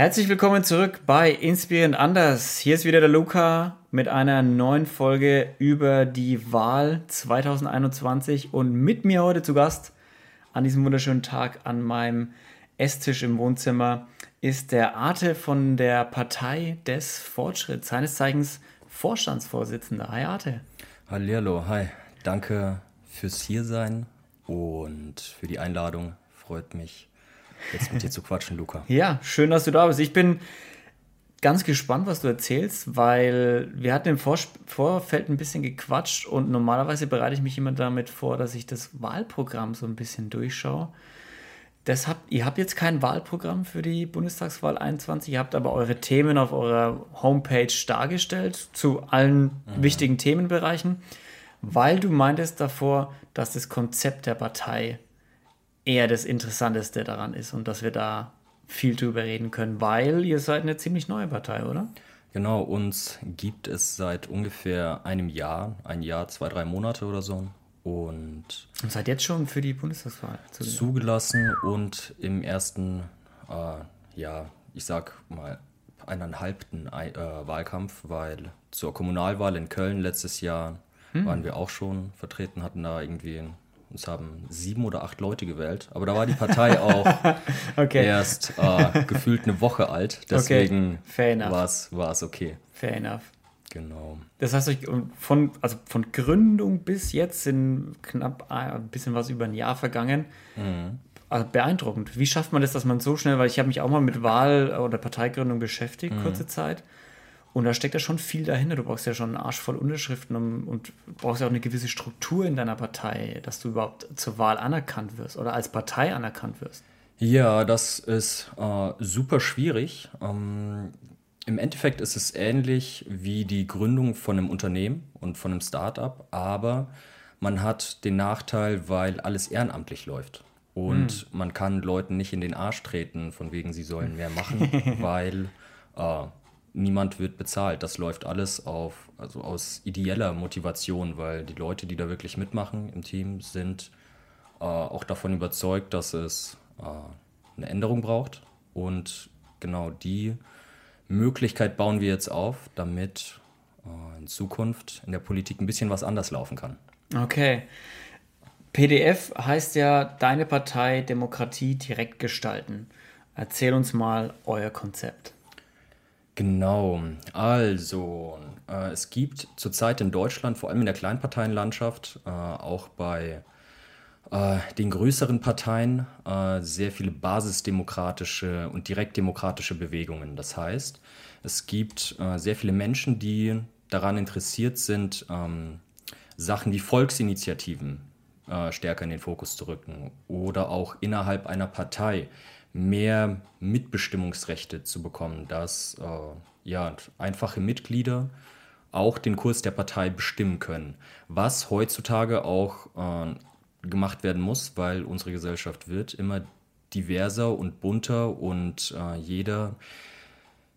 Herzlich willkommen zurück bei Inspirierend Anders. Hier ist wieder der Luca mit einer neuen Folge über die Wahl 2021 und mit mir heute zu Gast an diesem wunderschönen Tag an meinem Esstisch im Wohnzimmer ist der Arte von der Partei des Fortschritts, seines Zeichens Vorstandsvorsitzender. Hi Arte. Hallihallo, hi. Danke fürs Hiersein und für die Einladung. Freut mich, jetzt mit dir zu quatschen, Luca. Ja, schön, dass du da bist. Ich bin ganz gespannt, was du erzählst, weil wir hatten im Vor Vorfeld ein bisschen gequatscht und normalerweise bereite ich mich immer damit vor, dass ich das Wahlprogramm so ein bisschen durchschaue. Das habt, ihr habt jetzt kein Wahlprogramm für die Bundestagswahl 21, ihr habt aber eure Themen auf eurer Homepage dargestellt zu allen mhm. wichtigen Themenbereichen, weil du meintest davor, dass das Konzept der Partei eher das Interessanteste daran ist und dass wir da viel drüber reden können, weil ihr seid eine ziemlich neue Partei, oder? Genau, uns gibt es seit ungefähr einem Jahr, ein Jahr, zwei, drei Monate oder so. Und, und seid jetzt schon für die Bundestagswahl zugelassen, zugelassen und im ersten, äh, ja, ich sag mal, eineinhalbten äh, Wahlkampf, weil zur Kommunalwahl in Köln letztes Jahr hm. waren wir auch schon vertreten, hatten da irgendwie uns haben sieben oder acht Leute gewählt, aber da war die Partei auch okay. erst äh, gefühlt eine Woche alt. Deswegen okay. war es okay. Fair enough. Genau. Das heißt, von, also von Gründung bis jetzt sind knapp ah, ein bisschen was über ein Jahr vergangen. Mhm. Also beeindruckend. Wie schafft man das, dass man so schnell, weil ich habe mich auch mal mit Wahl- oder Parteigründung beschäftigt, mhm. kurze Zeit. Und da steckt ja schon viel dahinter. Du brauchst ja schon einen Arsch voll Unterschriften und, und brauchst ja auch eine gewisse Struktur in deiner Partei, dass du überhaupt zur Wahl anerkannt wirst oder als Partei anerkannt wirst. Ja, das ist äh, super schwierig. Ähm, Im Endeffekt ist es ähnlich wie die Gründung von einem Unternehmen und von einem Startup, aber man hat den Nachteil, weil alles ehrenamtlich läuft. Und hm. man kann Leuten nicht in den Arsch treten, von wegen sie sollen mehr machen, weil äh, niemand wird bezahlt. Das läuft alles auf, also aus ideeller Motivation, weil die Leute, die da wirklich mitmachen im Team, sind äh, auch davon überzeugt, dass es äh, eine Änderung braucht. Und genau die Möglichkeit bauen wir jetzt auf, damit äh, in Zukunft in der Politik ein bisschen was anders laufen kann. Okay. PDF heißt ja Deine Partei Demokratie direkt gestalten. Erzähl uns mal euer Konzept. Genau, also äh, es gibt zurzeit in Deutschland, vor allem in der Kleinparteienlandschaft, äh, auch bei äh, den größeren Parteien, äh, sehr viele basisdemokratische und direktdemokratische Bewegungen. Das heißt, es gibt äh, sehr viele Menschen, die daran interessiert sind, ähm, Sachen wie Volksinitiativen äh, stärker in den Fokus zu rücken oder auch innerhalb einer Partei mehr Mitbestimmungsrechte zu bekommen, dass äh, ja, einfache Mitglieder auch den Kurs der Partei bestimmen können, was heutzutage auch äh, gemacht werden muss, weil unsere Gesellschaft wird immer diverser und bunter und äh, jeder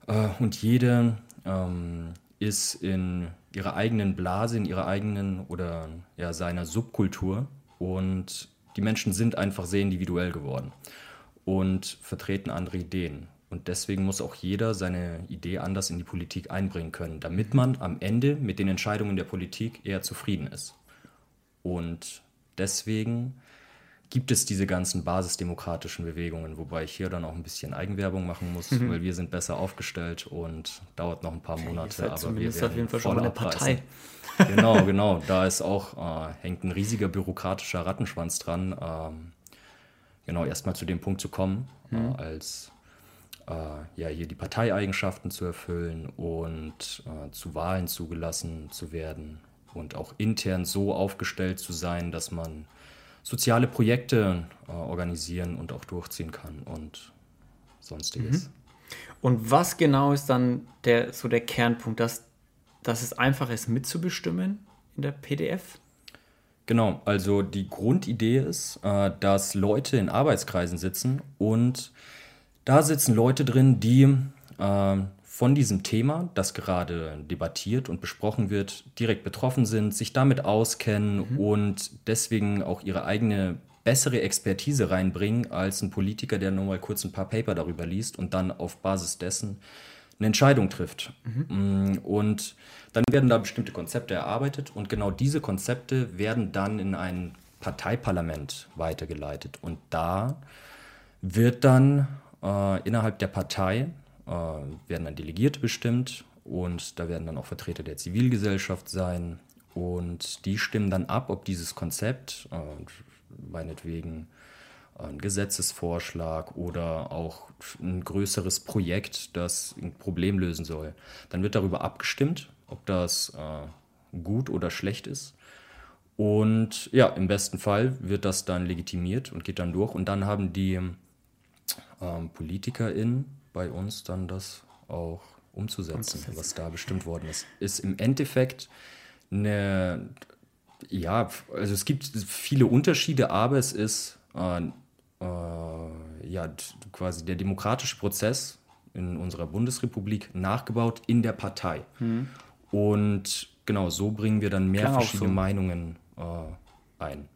äh, und jede ähm, ist in ihrer eigenen Blase, in ihrer eigenen oder ja, seiner Subkultur und die Menschen sind einfach sehr individuell geworden und vertreten andere Ideen. Und deswegen muss auch jeder seine Idee anders in die Politik einbringen können, damit man am Ende mit den Entscheidungen der Politik eher zufrieden ist. Und deswegen gibt es diese ganzen basisdemokratischen Bewegungen, wobei ich hier dann auch ein bisschen Eigenwerbung machen muss, mhm. weil wir sind besser aufgestellt und dauert noch ein paar Monate, aber wir werden auf jeden Fall schon eine Partei. genau, genau. Da ist auch äh, hängt ein riesiger bürokratischer Rattenschwanz dran. Ähm, genau erstmal zu dem Punkt zu kommen, äh, mhm. äh, als äh, ja hier die Parteieigenschaften zu erfüllen und äh, zu Wahlen zugelassen zu werden und auch intern so aufgestellt zu sein, dass man soziale Projekte äh, organisieren und auch durchziehen kann und sonstiges. Mhm. Und was genau ist dann der, so der Kernpunkt, dass, dass es einfach ist, mitzubestimmen in der PDF? Genau, also die Grundidee ist, äh, dass Leute in Arbeitskreisen sitzen und da sitzen Leute drin, die äh, von diesem Thema, das gerade debattiert und besprochen wird, direkt betroffen sind, sich damit auskennen mhm. und deswegen auch ihre eigene bessere Expertise reinbringen als ein Politiker, der nur mal kurz ein paar Paper darüber liest und dann auf Basis dessen eine Entscheidung trifft. Mhm. Und dann werden da bestimmte Konzepte erarbeitet und genau diese Konzepte werden dann in ein Parteiparlament weitergeleitet. Und da wird dann äh, innerhalb der Partei äh, werden dann Delegierte bestimmt und da werden dann auch Vertreter der Zivilgesellschaft sein und die stimmen dann ab, ob dieses Konzept, äh, meinetwegen ein Gesetzesvorschlag oder auch ein größeres Projekt, das ein Problem lösen soll. Dann wird darüber abgestimmt, ob das äh, gut oder schlecht ist. Und ja, im besten Fall wird das dann legitimiert und geht dann durch. Und dann haben die ähm, PolitikerInnen bei uns dann das auch umzusetzen, umzusetzen, was da bestimmt worden ist. Ist im Endeffekt eine, ja, also es gibt viele Unterschiede, aber es ist äh, äh, ja, quasi der demokratische Prozess in unserer Bundesrepublik nachgebaut in der Partei. Mhm. Und genau so bringen wir dann mehr Klar verschiedene so. Meinungen äh, ein.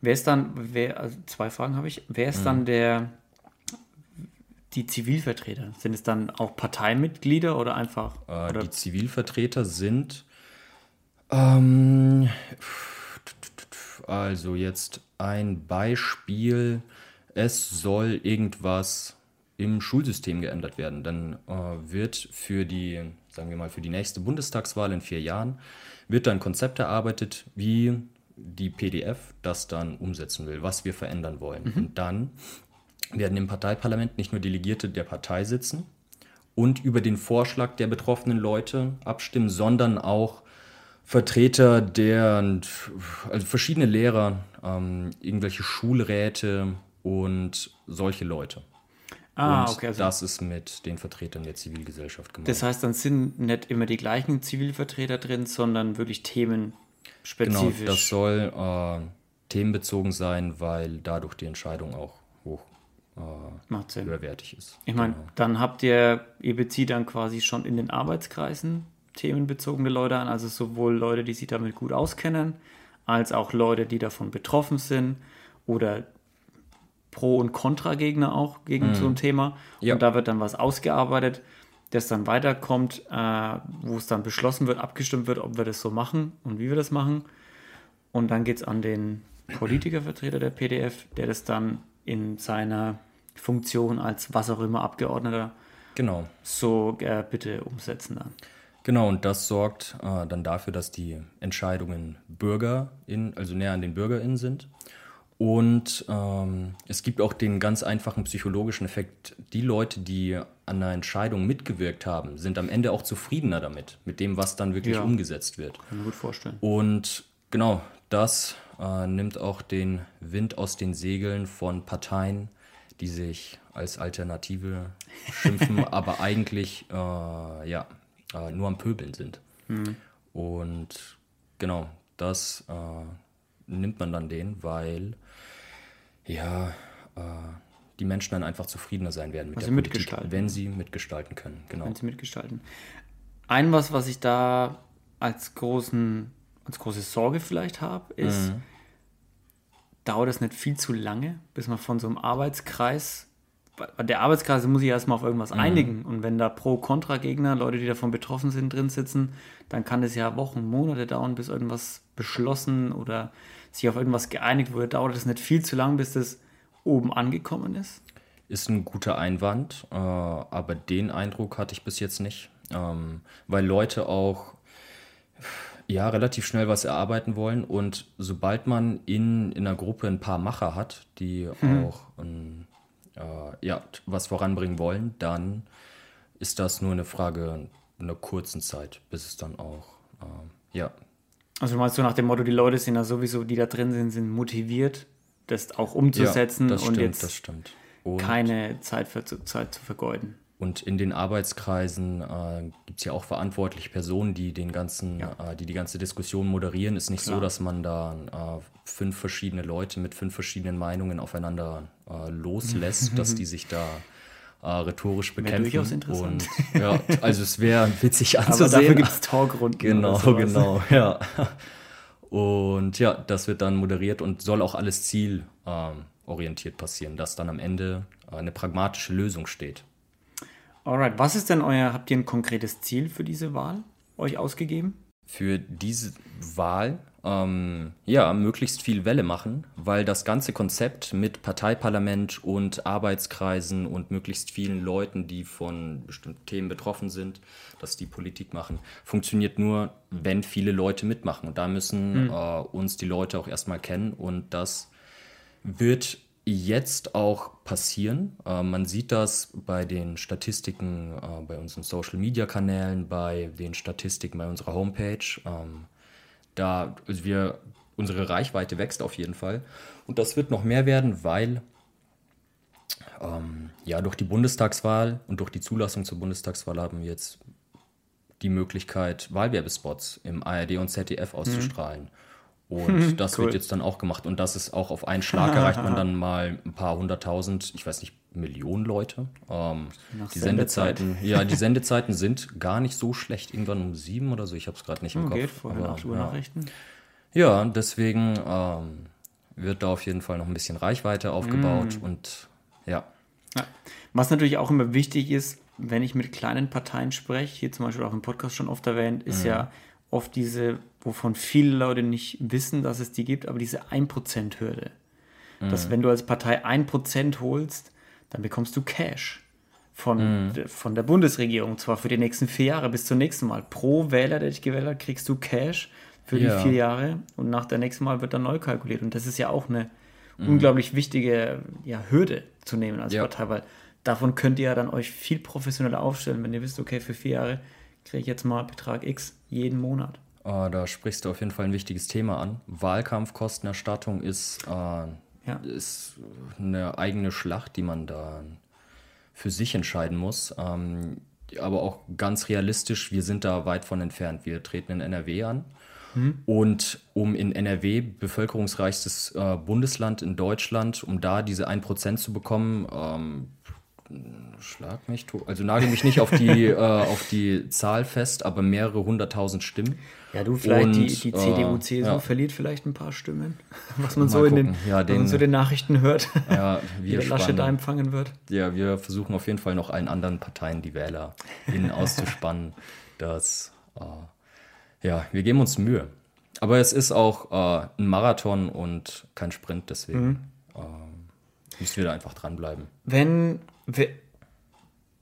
Wer ist dann, wer, also zwei Fragen habe ich, wer ist mhm. dann der, die Zivilvertreter? Sind es dann auch Parteimitglieder oder einfach? Äh, oder? Die Zivilvertreter sind, ähm, also jetzt ein Beispiel, es soll irgendwas im Schulsystem geändert werden. Dann äh, wird für die, sagen wir mal, für die nächste Bundestagswahl in vier Jahren, wird dann ein Konzept erarbeitet, wie die PDF das dann umsetzen will, was wir verändern wollen. Mhm. Und dann werden im Parteiparlament nicht nur Delegierte der Partei sitzen und über den Vorschlag der betroffenen Leute abstimmen, sondern auch Vertreter der, also verschiedene Lehrer, ähm, irgendwelche Schulräte und solche Leute. Ah, und okay. Also das ist mit den Vertretern der Zivilgesellschaft gemacht. Das heißt, dann sind nicht immer die gleichen Zivilvertreter drin, sondern wirklich themenspezifisch. Genau, das soll äh, themenbezogen sein, weil dadurch die Entscheidung auch hoch äh, höherwertig ist. Ich meine, genau. dann habt ihr, ihr bezieht dann quasi schon in den Arbeitskreisen themenbezogene Leute an, also sowohl Leute, die sich damit gut auskennen, als auch Leute, die davon betroffen sind oder Pro- und Kontra-Gegner auch gegen mm. so ein Thema. Ja. Und da wird dann was ausgearbeitet, das dann weiterkommt, äh, wo es dann beschlossen wird, abgestimmt wird, ob wir das so machen und wie wir das machen. Und dann geht es an den Politikervertreter der PDF, der das dann in seiner Funktion als was auch immer Abgeordneter genau. so äh, bitte umsetzen dann. Genau, und das sorgt äh, dann dafür, dass die Entscheidungen BürgerInnen, also näher an den BürgerInnen sind. Und ähm, es gibt auch den ganz einfachen psychologischen Effekt. Die Leute, die an einer Entscheidung mitgewirkt haben, sind am Ende auch zufriedener damit, mit dem, was dann wirklich ja. umgesetzt wird. Kann ich mir gut vorstellen. Und genau, das äh, nimmt auch den Wind aus den Segeln von Parteien, die sich als Alternative schimpfen, aber eigentlich äh, ja, äh, nur am Pöbeln sind. Mhm. Und genau, das äh, nimmt man dann denen, weil ja, äh, die Menschen dann einfach zufriedener sein werden mit also der Politik, wenn sie mitgestalten können. Genau. Wenn sie mitgestalten. Ein was, was ich da als großen, als große Sorge vielleicht habe, ist, mhm. dauert es nicht viel zu lange, bis man von so einem Arbeitskreis, der Arbeitskreis muss sich erstmal auf irgendwas mhm. einigen und wenn da Pro-Kontra-Gegner, Leute, die davon betroffen sind, drin sitzen, dann kann es ja Wochen, Monate dauern, bis irgendwas beschlossen oder sich auf irgendwas geeinigt wurde, dauert es nicht viel zu lang, bis das oben angekommen ist? Ist ein guter Einwand, äh, aber den Eindruck hatte ich bis jetzt nicht, ähm, weil Leute auch ja relativ schnell was erarbeiten wollen und sobald man in, in einer Gruppe ein paar Macher hat, die mhm. auch ein, äh, ja, was voranbringen wollen, dann ist das nur eine Frage einer kurzen Zeit, bis es dann auch äh, ja, also meinst du nach dem Motto, die Leute sind ja sowieso, die da drin sind, sind motiviert, das auch umzusetzen ja, das und stimmt, jetzt das stimmt. Und keine Zeit für Zeit zu vergeuden. Und in den Arbeitskreisen äh, gibt es ja auch verantwortliche Personen, die den ganzen, ja. äh, die die ganze Diskussion moderieren. Ist nicht Klar. so, dass man da äh, fünf verschiedene Leute mit fünf verschiedenen Meinungen aufeinander äh, loslässt, dass die sich da äh, rhetorisch bekämpfen. Wäre durchaus interessant. Und, ja, also es wäre witzig anzusehen. Aber dafür gibt es Talkrunden. Genau, genau, ja. Und ja, das wird dann moderiert und soll auch alles zielorientiert passieren, dass dann am Ende eine pragmatische Lösung steht. Alright, was ist denn euer, habt ihr ein konkretes Ziel für diese Wahl euch ausgegeben? Für diese Wahl, ähm, ja, möglichst viel Welle machen, weil das ganze Konzept mit Parteiparlament und Arbeitskreisen und möglichst vielen Leuten, die von bestimmten Themen betroffen sind, dass die Politik machen, funktioniert nur, wenn viele Leute mitmachen. Und da müssen mhm. äh, uns die Leute auch erstmal kennen und das wird jetzt auch passieren. Äh, man sieht das bei den Statistiken äh, bei unseren Social-Media-Kanälen, bei den Statistiken bei unserer Homepage. Ähm, da also wir, unsere Reichweite wächst auf jeden Fall. Und das wird noch mehr werden, weil ähm, ja durch die Bundestagswahl und durch die Zulassung zur Bundestagswahl haben wir jetzt die Möglichkeit, Wahlwerbespots im ARD und ZDF auszustrahlen. Mhm. Und das cool. wird jetzt dann auch gemacht. Und das ist auch auf einen Schlag erreicht man dann mal ein paar hunderttausend, ich weiß nicht, Millionen Leute. Ähm, die Sendezeit. Sendezeiten, ja, die Sendezeiten sind gar nicht so schlecht. Irgendwann um sieben oder so. Ich habe es gerade nicht im oh, Kopf. Geht vor aber, ja. Nachrichten. Ja, deswegen ähm, wird da auf jeden Fall noch ein bisschen Reichweite aufgebaut mm. und ja. ja. Was natürlich auch immer wichtig ist, wenn ich mit kleinen Parteien spreche, hier zum Beispiel auch im Podcast schon oft erwähnt, ist mm. ja oft diese, wovon viele Leute nicht wissen, dass es die gibt, aber diese 1%-Hürde. Mhm. Dass wenn du als Partei 1% holst, dann bekommst du Cash von, mhm. von der Bundesregierung, zwar für die nächsten vier Jahre bis zum nächsten Mal. Pro Wähler, der dich gewählt hat, kriegst du Cash für ja. die vier Jahre und nach der nächsten Mal wird dann neu kalkuliert. Und das ist ja auch eine mhm. unglaublich wichtige ja, Hürde zu nehmen als ja. Partei, weil davon könnt ihr ja dann euch viel professioneller aufstellen, wenn ihr wisst, okay, für vier Jahre kriege ich jetzt mal Betrag X jeden Monat. Uh, da sprichst du auf jeden Fall ein wichtiges Thema an. Wahlkampfkostenerstattung ist, äh, ja. ist eine eigene Schlacht, die man da für sich entscheiden muss. Ähm, aber auch ganz realistisch, wir sind da weit von entfernt. Wir treten in NRW an. Mhm. Und um in NRW, bevölkerungsreichstes äh, Bundesland in Deutschland, um da diese 1% zu bekommen, ähm, schlag mich tot. Also nagel mich nicht auf die, äh, auf die Zahl fest, aber mehrere hunderttausend Stimmen. Ja, du vielleicht und, die, die CDU, äh, CSU ja. verliert vielleicht ein paar Stimmen, was man so in den, ja, den, so den Nachrichten hört, ja, wie der Laschet da empfangen wird. Ja, wir versuchen auf jeden Fall noch allen anderen Parteien die Wähler innen auszuspannen. dass, äh, ja, wir geben uns Mühe. Aber es ist auch äh, ein Marathon und kein Sprint, deswegen mhm. Äh, müssen wir da einfach dranbleiben. Wenn Wer,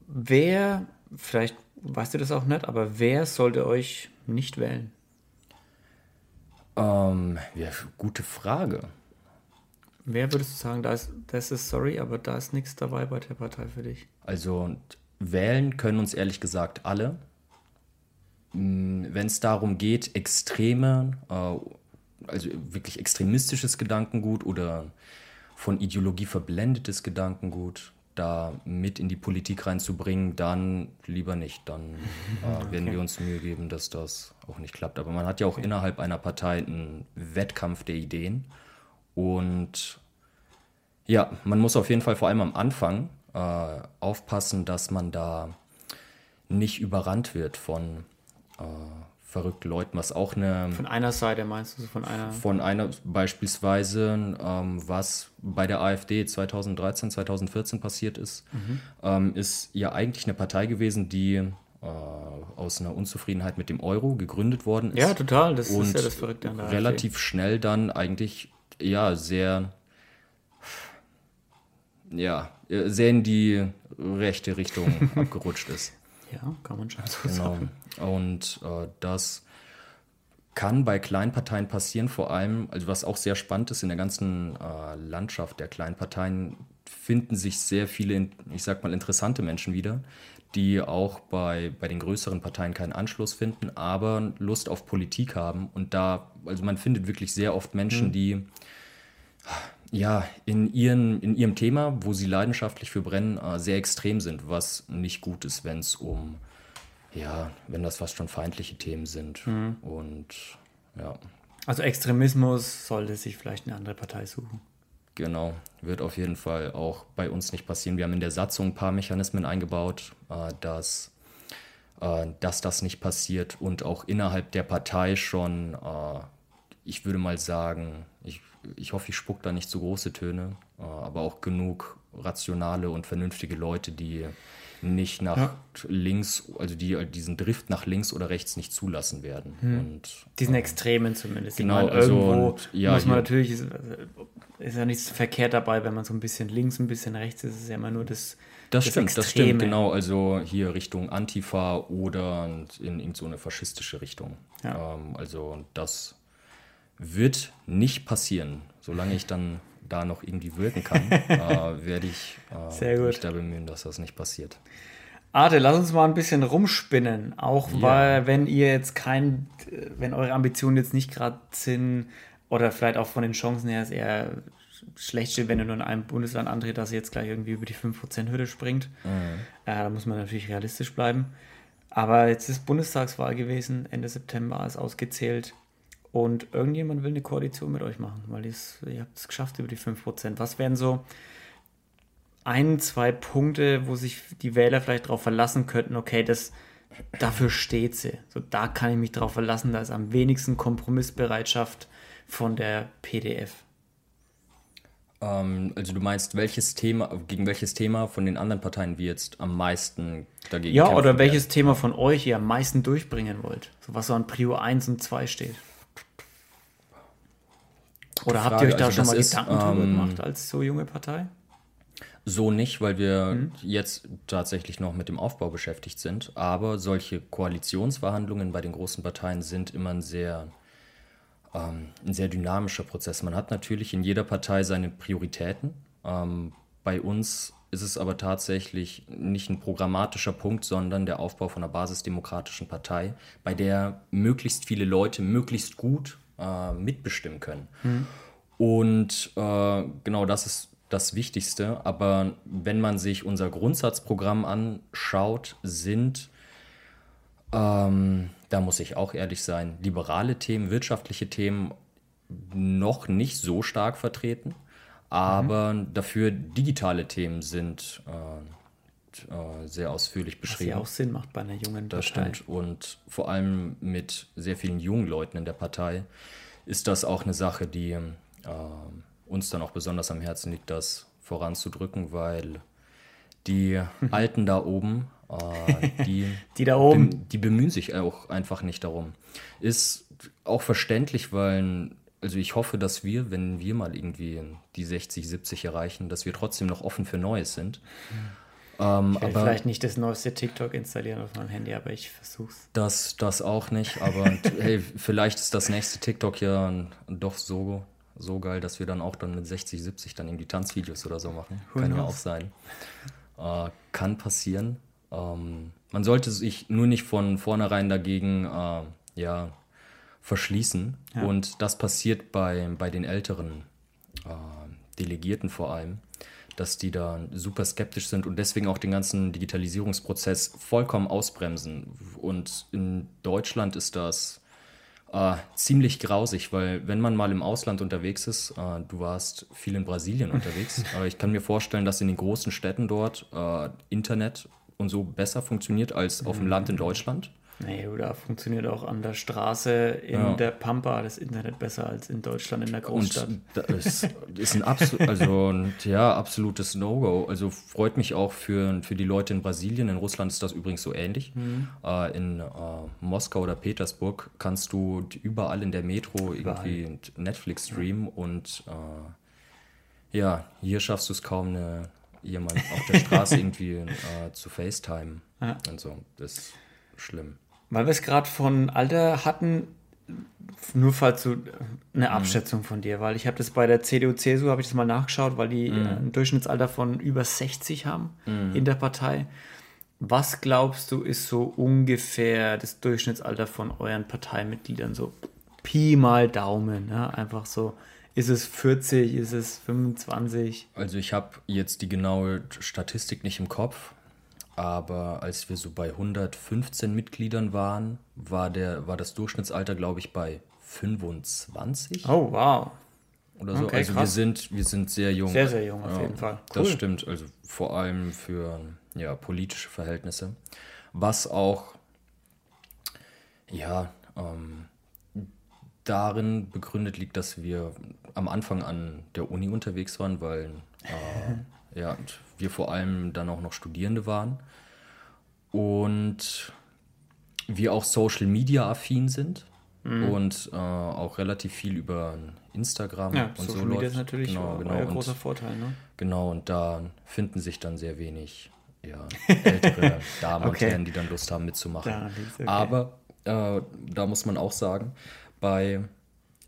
wer, vielleicht weißt du das auch nicht, aber wer sollte euch nicht wählen? Ähm, ja, gute Frage. Wer würdest du sagen, da ist, das ist sorry, aber da ist nichts dabei bei der Partei für dich? Also wählen können uns ehrlich gesagt alle. Hm, Wenn es darum geht, extreme, äh, also wirklich extremistisches Gedankengut oder von Ideologie verblendetes Gedankengut, da mit in die Politik reinzubringen, dann lieber nicht. Dann äh, okay. werden wir uns Mühe geben, dass das auch nicht klappt. Aber man hat ja auch okay. innerhalb einer Partei einen Wettkampf der Ideen. Und ja, man muss auf jeden Fall vor allem am Anfang äh, aufpassen, dass man da nicht überrannt wird von äh, verrückten Leuten, was auch eine. Von einer Seite meinst du, von einer? Von einer beispielsweise, ähm, was bei der AfD 2013, 2014 passiert ist, mhm. ähm, ist ja eigentlich eine Partei gewesen, die äh, aus einer Unzufriedenheit mit dem Euro gegründet worden ist. Ja, total, das ist ja das Verrückte an der Relativ AfD. schnell dann eigentlich, ja, sehr. Ja, sehr in die rechte Richtung abgerutscht ist. Ja, kann man schon so genau. sagen. Und äh, das kann bei Kleinparteien passieren, vor allem, also was auch sehr spannend ist, in der ganzen äh, Landschaft der Kleinparteien finden sich sehr viele, ich sag mal, interessante Menschen wieder, die auch bei, bei den größeren Parteien keinen Anschluss finden, aber Lust auf Politik haben. Und da, also man findet wirklich sehr oft Menschen, mhm. die ja, in, ihren, in ihrem Thema, wo sie leidenschaftlich für brennen, äh, sehr extrem sind, was nicht gut ist, wenn es um, ja, wenn das fast schon feindliche Themen sind. Mhm. Und ja. Also Extremismus sollte sich vielleicht eine andere Partei suchen. Genau, wird auf jeden Fall auch bei uns nicht passieren. Wir haben in der Satzung ein paar Mechanismen eingebaut, äh, dass, äh, dass das nicht passiert und auch innerhalb der Partei schon ich würde mal sagen, ich, ich hoffe, ich spuck da nicht zu große Töne, äh, aber auch genug rationale und vernünftige Leute, die nicht nach ja. links, also die diesen Drift nach links oder rechts nicht zulassen werden. Hm. Und, Diesen äh, Extremen zumindest. Genau, meine, also irgendwo und, ja, muss man natürlich, ist, ist, ja nichts verkehrt dabei, wenn man so ein bisschen links, ein bisschen rechts ist, ist es ja immer nur das. Das, das stimmt, Extreme. das stimmt, genau. Also hier Richtung Antifa oder in irgendeine so faschistische Richtung. Ja. Ähm, also das wird nicht passieren, solange ich dann da noch irgendwie wirken kann, äh, werde ich äh, mich da bemühen, dass das nicht passiert. Arte, lass uns mal ein bisschen rumspinnen. Auch ja. weil, wenn ihr jetzt kein, wenn eure Ambitionen jetzt nicht gerade sind, oder vielleicht auch von den Chancen her ist eher schlecht steht, wenn ihr nur in einem Bundesland antritt, dass ihr jetzt gleich irgendwie über die 5%-Hürde springt. Mhm. Äh, da muss man natürlich realistisch bleiben. Aber jetzt ist Bundestagswahl gewesen, Ende September ist ausgezählt. Und irgendjemand will eine Koalition mit euch machen, weil ihr habt es geschafft über die 5%. Was wären so ein, zwei Punkte, wo sich die Wähler vielleicht darauf verlassen könnten, okay, das, dafür steht sie. So, da kann ich mich darauf verlassen, da ist am wenigsten Kompromissbereitschaft von der PDF. Ähm, also du meinst, welches Thema, gegen welches Thema von den anderen Parteien wir jetzt am meisten dagegen Ja, oder welches werden? Thema von euch ihr am meisten durchbringen wollt. So was so an Prio 1 und 2 steht. Oder Frage, habt ihr euch da also schon mal ist, Gedanken drüber ähm, gemacht als so junge Partei? So nicht, weil wir mhm. jetzt tatsächlich noch mit dem Aufbau beschäftigt sind. Aber solche Koalitionsverhandlungen bei den großen Parteien sind immer ein sehr, ähm, ein sehr dynamischer Prozess. Man hat natürlich in jeder Partei seine Prioritäten. Ähm, bei uns ist es aber tatsächlich nicht ein programmatischer Punkt, sondern der Aufbau von einer basisdemokratischen Partei, bei der möglichst viele Leute möglichst gut äh, mitbestimmen können. Mhm. Und äh, genau das ist das Wichtigste. Aber wenn man sich unser Grundsatzprogramm anschaut, sind, ähm, da muss ich auch ehrlich sein, liberale Themen, wirtschaftliche Themen noch nicht so stark vertreten. Aber mhm. dafür digitale Themen sind äh, äh, sehr ausführlich beschrieben. Was ja auch Sinn macht bei einer jungen Partei. Das stimmt. Und vor allem mit sehr vielen jungen Leuten in der Partei ist das auch eine Sache, die äh, uns dann auch besonders am Herzen liegt, das voranzudrücken, weil die Alten da oben, äh, die, die da oben, be die bemühen sich auch einfach nicht darum. Ist auch verständlich, weil, also ich hoffe, dass wir, wenn wir mal irgendwie die 60, 70 erreichen, dass wir trotzdem noch offen für Neues sind. Ähm, ich aber vielleicht nicht das neueste TikTok installieren auf meinem Handy, aber ich versuch's. Das, das auch nicht, aber hey, vielleicht ist das nächste TikTok ja doch so so geil, dass wir dann auch dann mit 60, 70 dann irgendwie Tanzvideos oder so machen. Who kann knows? ja auch sein. Äh, kann passieren. Ähm, man sollte sich nur nicht von vornherein dagegen äh, ja, verschließen. Ja. Und das passiert bei, bei den älteren äh, Delegierten vor allem, dass die da super skeptisch sind und deswegen auch den ganzen Digitalisierungsprozess vollkommen ausbremsen. Und in Deutschland ist das äh, ziemlich grausig, weil wenn man mal im Ausland unterwegs ist, äh, du warst viel in Brasilien unterwegs, aber ich kann mir vorstellen, dass in den großen Städten dort äh, Internet und so besser funktioniert als auf dem Land in Deutschland. Nee, da funktioniert auch an der Straße in ja. der Pampa das Internet besser als in Deutschland in der Großstadt. Und das ist ein absolut, also ein, ja, absolutes No-Go. Also freut mich auch für, für die Leute in Brasilien. In Russland ist das übrigens so ähnlich. Mhm. Äh, in äh, Moskau oder Petersburg kannst du überall in der Metro überall. irgendwie Netflix streamen und äh, ja, hier schaffst du es kaum, eine, jemand auf der Straße irgendwie äh, zu FaceTime. Ja. Und so. Das ist schlimm. Weil wir es gerade von Alter hatten, nur falls du eine mhm. Abschätzung von dir, weil ich habe das bei der CDU, CSU, habe ich das mal nachgeschaut, weil die mhm. ein Durchschnittsalter von über 60 haben mhm. in der Partei. Was glaubst du, ist so ungefähr das Durchschnittsalter von euren Parteimitgliedern? So Pi mal Daumen, ja? einfach so. Ist es 40, ist es 25? Also ich habe jetzt die genaue Statistik nicht im Kopf, aber als wir so bei 115 Mitgliedern waren, war, der, war das Durchschnittsalter, glaube ich, bei 25. Oh, wow. Oder so. Okay, also krass. wir sind, wir sind sehr jung. Sehr, sehr jung auf ja, jeden Fall. Cool. Das stimmt, also vor allem für ja, politische Verhältnisse. Was auch, ja, ähm, darin begründet liegt, dass wir am Anfang an der Uni unterwegs waren, weil äh, ja, wir vor allem dann auch noch Studierende waren. Und wir auch Social Media affin sind mhm. und äh, auch relativ viel über Instagram ja, und Social so Media läuft. ist natürlich genau, genau. ein Und- großer Vorteil. Ne? Genau, und da finden sich dann sehr wenig ja, ältere Damen Okay. und Herren, die dann Lust haben mitzumachen. Da okay. Aber äh, da muss man auch sagen, bei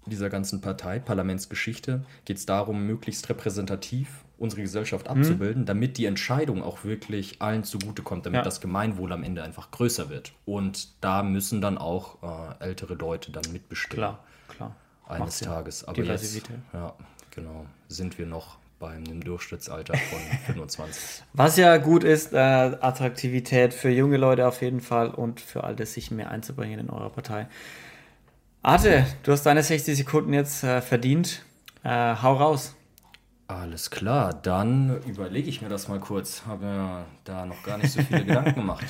dieser ganzen Partei, Parlamentsgeschichte, geht es darum, möglichst repräsentativ unsere Gesellschaft Mhm. abzubilden, damit die Entscheidung auch wirklich allen zugutekommt, damit Ja. das Gemeinwohl am Ende einfach größer wird. Und da müssen dann auch äh, ältere Leute dann mitbestimmen Klar, klar. Macht eines Sinn. Tages. Aber jetzt, ja, genau, sind wir noch bei einem Durchschnittsalter von 25. Was ja gut ist, äh, Attraktivität für junge Leute auf jeden Fall und für Alte, sich mehr einzubringen in eurer Partei. Arte, du hast deine 60 Sekunden jetzt äh, verdient. Äh, hau raus. Alles klar, dann überlege ich mir das mal kurz. Habe ja da noch gar nicht so viele Gedanken gemacht.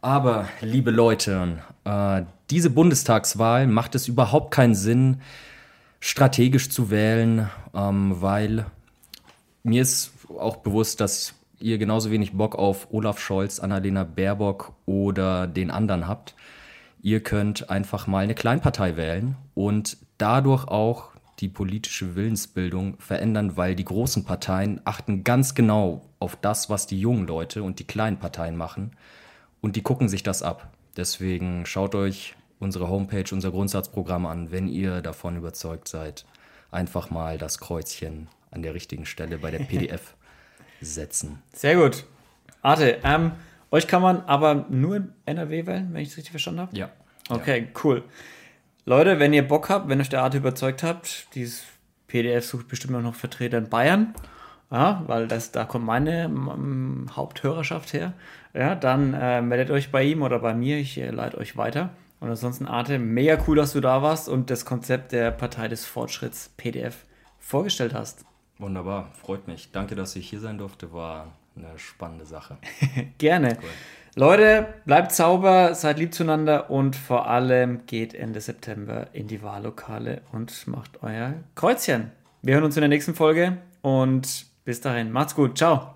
Aber, liebe Leute, äh, diese Bundestagswahl macht es überhaupt keinen Sinn, strategisch zu wählen, ähm, weil mir ist auch bewusst, dass ihr genauso wenig Bock auf Olaf Scholz, Annalena Baerbock oder den anderen habt. Ihr könnt einfach mal eine Kleinpartei wählen und dadurch auch die politische Willensbildung verändern, weil die großen Parteien achten ganz genau auf das, was die jungen Leute und die kleinen Parteien machen und die gucken sich das ab. Deswegen schaut euch unsere Homepage, unser Grundsatzprogramm an, wenn ihr davon überzeugt seid. Einfach mal das Kreuzchen an der richtigen Stelle bei der PDF setzen. Sehr gut. Arte, ähm, euch kann man aber nur in NRW wählen, wenn ich es richtig verstanden habe? Ja. Okay, cool. Leute, wenn ihr Bock habt, wenn euch der Arte überzeugt habt, dieses PDF sucht bestimmt auch noch Vertreter in Bayern, ja, weil das, da kommt meine ähm, Haupthörerschaft her, ja, dann äh, meldet euch bei ihm oder bei mir, ich äh, leite euch weiter. Und ansonsten, Arte, mega cool, dass du da warst und das Konzept der Partei des Fortschritts PDF vorgestellt hast. Wunderbar, freut mich. Danke, dass ich hier sein durfte. War eine spannende Sache. Gerne. Leute, bleibt sauber, seid lieb zueinander und vor allem geht Ende September in die Wahllokale und macht euer Kreuzchen. Wir hören uns in der nächsten Folge und bis dahin. Macht's gut. Ciao.